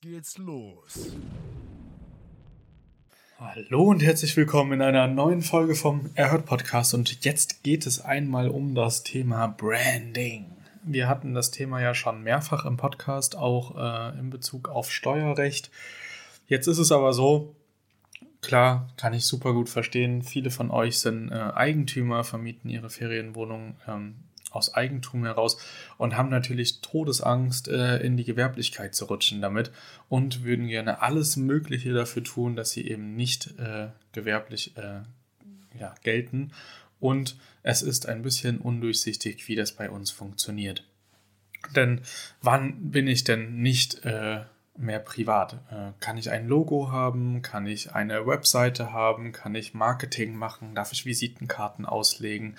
Geht's los. Hallo und herzlich willkommen in einer neuen Folge vom Erhört Podcast und jetzt geht es einmal um das Thema Branding. Wir hatten das Thema ja schon mehrfach im Podcast, auch äh, in Bezug auf Steuerrecht. Jetzt ist es aber so, klar, kann ich super gut verstehen, viele von euch sind äh, Eigentümer, vermieten ihre Ferienwohnung ähm, aus Eigentum heraus und haben natürlich Todesangst, äh, in die Gewerblichkeit zu rutschen damit und würden gerne alles Mögliche dafür tun, dass sie eben nicht äh, gewerblich äh, ja, gelten. Und es ist ein bisschen undurchsichtig, wie das bei uns funktioniert. Denn wann bin ich denn nicht äh, mehr privat? Äh, kann ich ein Logo haben? Kann ich eine Webseite haben? Kann ich Marketing machen? Darf ich Visitenkarten auslegen?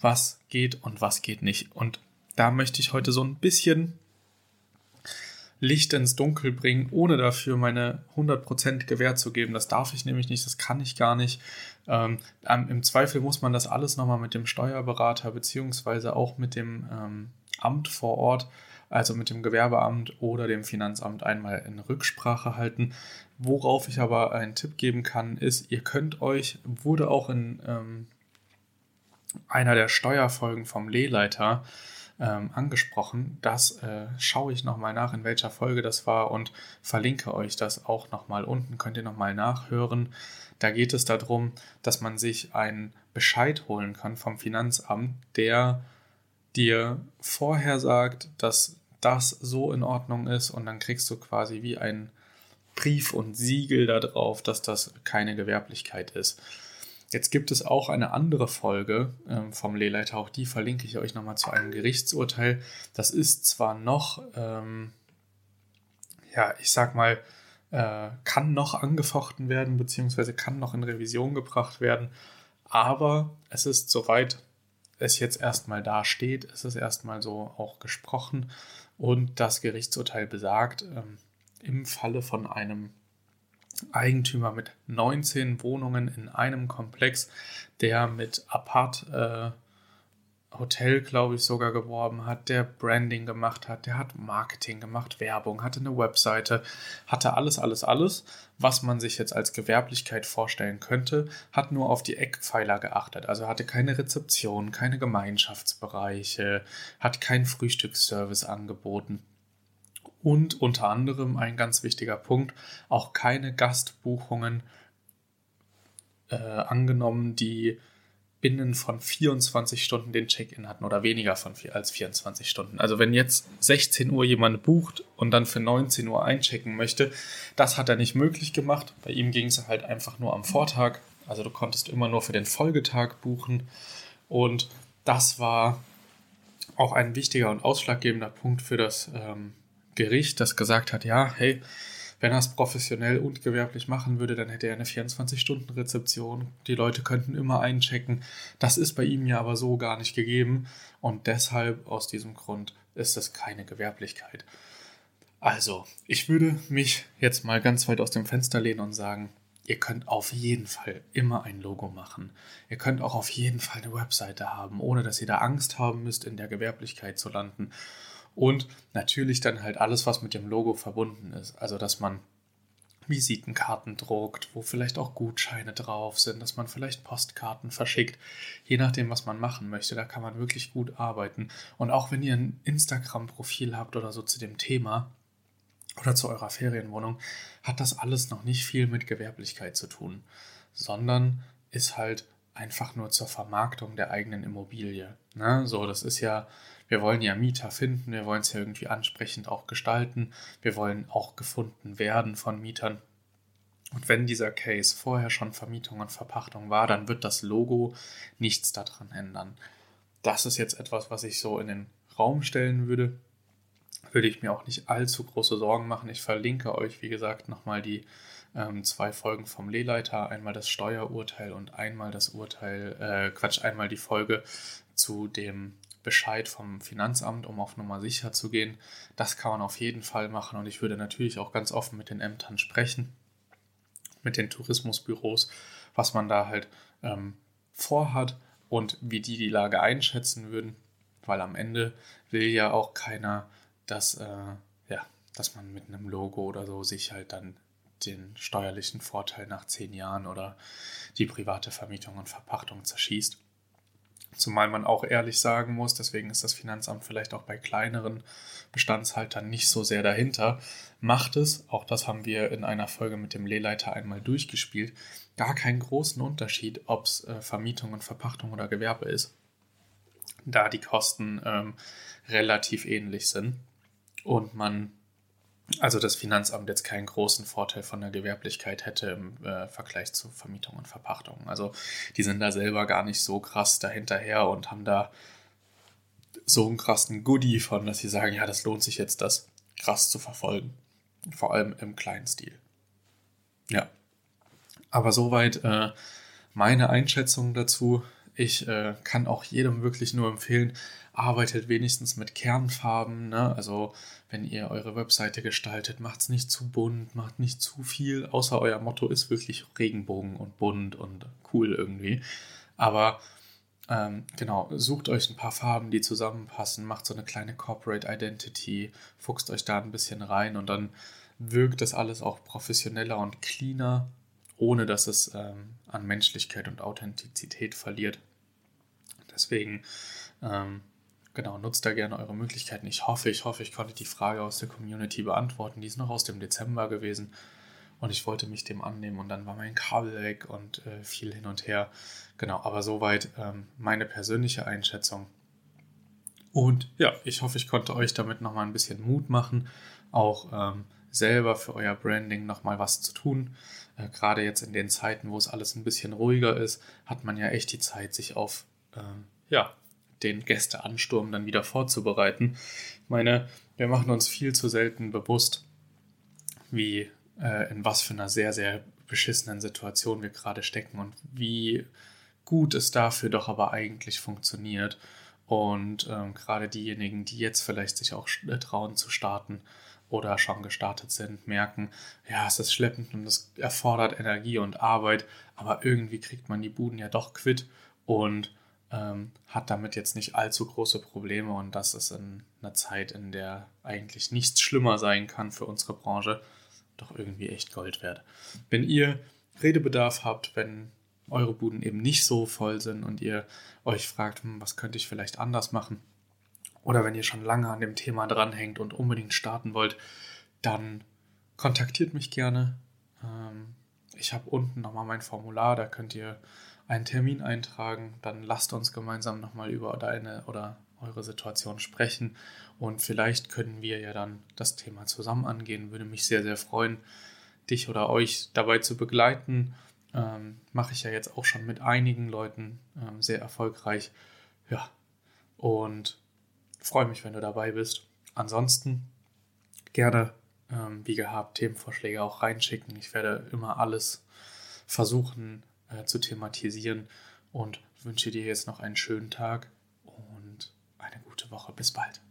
Was geht und was geht nicht? Und da möchte ich heute so ein bisschen Licht ins Dunkel bringen, ohne dafür meine 100% Gewähr zu geben. Das darf ich nämlich nicht, das kann ich gar nicht. Ähm, Im Zweifel muss man das alles nochmal mit dem Steuerberater beziehungsweise auch mit dem ähm, Amt vor Ort also mit dem Gewerbeamt oder dem Finanzamt einmal in Rücksprache halten. Worauf ich aber einen Tipp geben kann, ist, ihr könnt euch, wurde auch in ähm, einer der Steuerfolgen vom Lehleiter ähm, angesprochen. Das äh, schaue ich nochmal nach, in welcher Folge das war und verlinke euch das auch nochmal unten. Könnt ihr nochmal nachhören. Da geht es darum, dass man sich einen Bescheid holen kann vom Finanzamt, der dir vorher sagt, dass das so in Ordnung ist und dann kriegst du quasi wie ein Brief und Siegel darauf, dass das keine Gewerblichkeit ist. Jetzt gibt es auch eine andere Folge ähm, vom Lehleiter, auch die verlinke ich euch nochmal zu einem Gerichtsurteil. Das ist zwar noch, ähm, ja, ich sag mal, äh, kann noch angefochten werden, beziehungsweise kann noch in Revision gebracht werden, aber es ist soweit es jetzt erstmal da steht, ist es erstmal so auch gesprochen und das Gerichtsurteil besagt, ähm, im Falle von einem Eigentümer mit 19 Wohnungen in einem Komplex, der mit Apart äh, Hotel, glaube ich, sogar geworben hat, der Branding gemacht hat, der hat Marketing gemacht, Werbung, hatte eine Webseite, hatte alles, alles, alles, was man sich jetzt als Gewerblichkeit vorstellen könnte, hat nur auf die Eckpfeiler geachtet. Also hatte keine Rezeption, keine Gemeinschaftsbereiche, hat keinen Frühstücksservice angeboten. Und unter anderem ein ganz wichtiger Punkt, auch keine Gastbuchungen äh, angenommen, die binnen von 24 Stunden den Check-in hatten oder weniger von vier, als 24 Stunden. Also wenn jetzt 16 Uhr jemand bucht und dann für 19 Uhr einchecken möchte, das hat er nicht möglich gemacht. Bei ihm ging es halt einfach nur am Vortag. Also du konntest immer nur für den Folgetag buchen. Und das war auch ein wichtiger und ausschlaggebender Punkt für das ähm, Gericht, das gesagt hat, ja, hey, wenn er es professionell und gewerblich machen würde, dann hätte er eine 24-Stunden-Rezeption. Die Leute könnten immer einchecken. Das ist bei ihm ja aber so gar nicht gegeben. Und deshalb, aus diesem Grund, ist es keine Gewerblichkeit. Also, ich würde mich jetzt mal ganz weit aus dem Fenster lehnen und sagen, ihr könnt auf jeden Fall immer ein Logo machen. Ihr könnt auch auf jeden Fall eine Webseite haben, ohne dass ihr da Angst haben müsst, in der Gewerblichkeit zu landen. Und natürlich dann halt alles, was mit dem Logo verbunden ist. Also, dass man Visitenkarten druckt, wo vielleicht auch Gutscheine drauf sind, dass man vielleicht Postkarten verschickt, je nachdem, was man machen möchte. Da kann man wirklich gut arbeiten. Und auch wenn ihr ein Instagram-Profil habt oder so zu dem Thema oder zu eurer Ferienwohnung, hat das alles noch nicht viel mit Gewerblichkeit zu tun, sondern ist halt einfach nur zur Vermarktung der eigenen Immobilie. Ne? So, das ist ja wir wollen ja Mieter finden, wir wollen es ja irgendwie ansprechend auch gestalten, wir wollen auch gefunden werden von Mietern. Und wenn dieser Case vorher schon Vermietung und Verpachtung war, dann wird das Logo nichts daran ändern. Das ist jetzt etwas, was ich so in den Raum stellen würde. Würde ich mir auch nicht allzu große Sorgen machen. Ich verlinke euch, wie gesagt, nochmal die ähm, zwei Folgen vom Lehleiter. Einmal das Steuerurteil und einmal das Urteil, äh, Quatsch, einmal die Folge zu dem Bescheid vom Finanzamt, um auf Nummer sicher zu gehen. Das kann man auf jeden Fall machen und ich würde natürlich auch ganz offen mit den Ämtern sprechen, mit den Tourismusbüros, was man da halt ähm, vorhat und wie die die Lage einschätzen würden, weil am Ende will ja auch keiner, dass, äh, ja, dass man mit einem Logo oder so sich halt dann den steuerlichen Vorteil nach zehn Jahren oder die private Vermietung und Verpachtung zerschießt. Zumal man auch ehrlich sagen muss, deswegen ist das Finanzamt vielleicht auch bei kleineren Bestandshaltern nicht so sehr dahinter, macht es, auch das haben wir in einer Folge mit dem Lehleiter einmal durchgespielt, gar keinen großen Unterschied, ob es äh, Vermietung und Verpachtung oder Gewerbe ist, da die Kosten ähm, relativ ähnlich sind und man also das Finanzamt jetzt keinen großen Vorteil von der Gewerblichkeit hätte im äh, Vergleich zu Vermietung und Verpachtung. Also die sind da selber gar nicht so krass dahinterher und haben da so einen krassen Goodie von, dass sie sagen, ja, das lohnt sich jetzt, das krass zu verfolgen. Vor allem im kleinen Stil. Ja. Aber soweit äh, meine Einschätzung dazu. Ich äh, kann auch jedem wirklich nur empfehlen, arbeitet wenigstens mit Kernfarben. Ne? Also wenn ihr eure Webseite gestaltet, macht es nicht zu bunt, macht nicht zu viel, außer euer Motto ist wirklich Regenbogen und bunt und cool irgendwie. Aber ähm, genau, sucht euch ein paar Farben, die zusammenpassen, macht so eine kleine Corporate Identity, fuchst euch da ein bisschen rein und dann wirkt das alles auch professioneller und cleaner, ohne dass es ähm, an Menschlichkeit und Authentizität verliert. Deswegen ähm, Genau, nutzt da gerne eure Möglichkeiten. Ich hoffe, ich hoffe, ich konnte die Frage aus der Community beantworten. Die ist noch aus dem Dezember gewesen und ich wollte mich dem annehmen und dann war mein Kabel weg und äh, viel hin und her. Genau, aber soweit ähm, meine persönliche Einschätzung. Und ja, ich hoffe, ich konnte euch damit nochmal ein bisschen Mut machen, auch ähm, selber für euer Branding nochmal was zu tun. Äh, Gerade jetzt in den Zeiten, wo es alles ein bisschen ruhiger ist, hat man ja echt die Zeit, sich auf ähm, ja, den Gästeansturm dann wieder vorzubereiten. Ich meine, wir machen uns viel zu selten bewusst, wie äh, in was für einer sehr, sehr beschissenen Situation wir gerade stecken und wie gut es dafür doch aber eigentlich funktioniert. Und ähm, gerade diejenigen, die jetzt vielleicht sich auch äh, trauen zu starten oder schon gestartet sind, merken, ja, es ist schleppend und es erfordert Energie und Arbeit, aber irgendwie kriegt man die Buden ja doch quitt und ähm, hat damit jetzt nicht allzu große Probleme und das ist in einer Zeit, in der eigentlich nichts schlimmer sein kann für unsere Branche, doch irgendwie echt Gold wert. Wenn ihr Redebedarf habt, wenn eure Buden eben nicht so voll sind und ihr euch fragt, hm, was könnte ich vielleicht anders machen, oder wenn ihr schon lange an dem Thema dranhängt und unbedingt starten wollt, dann kontaktiert mich gerne. Ähm, ich habe unten nochmal mein Formular, da könnt ihr einen Termin eintragen, dann lasst uns gemeinsam nochmal über deine oder eure Situation sprechen und vielleicht können wir ja dann das Thema zusammen angehen. Würde mich sehr, sehr freuen, dich oder euch dabei zu begleiten. Ähm, Mache ich ja jetzt auch schon mit einigen Leuten ähm, sehr erfolgreich. Ja, und freue mich, wenn du dabei bist. Ansonsten gerne, ähm, wie gehabt, Themenvorschläge auch reinschicken. Ich werde immer alles versuchen äh, zu thematisieren und wünsche dir jetzt noch einen schönen Tag und eine gute Woche. Bis bald.